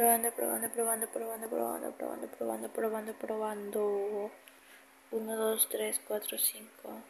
Probando, probando, probando, probando, probando, probando, probando, probando, probando. 1, 2, 3, 4, 5.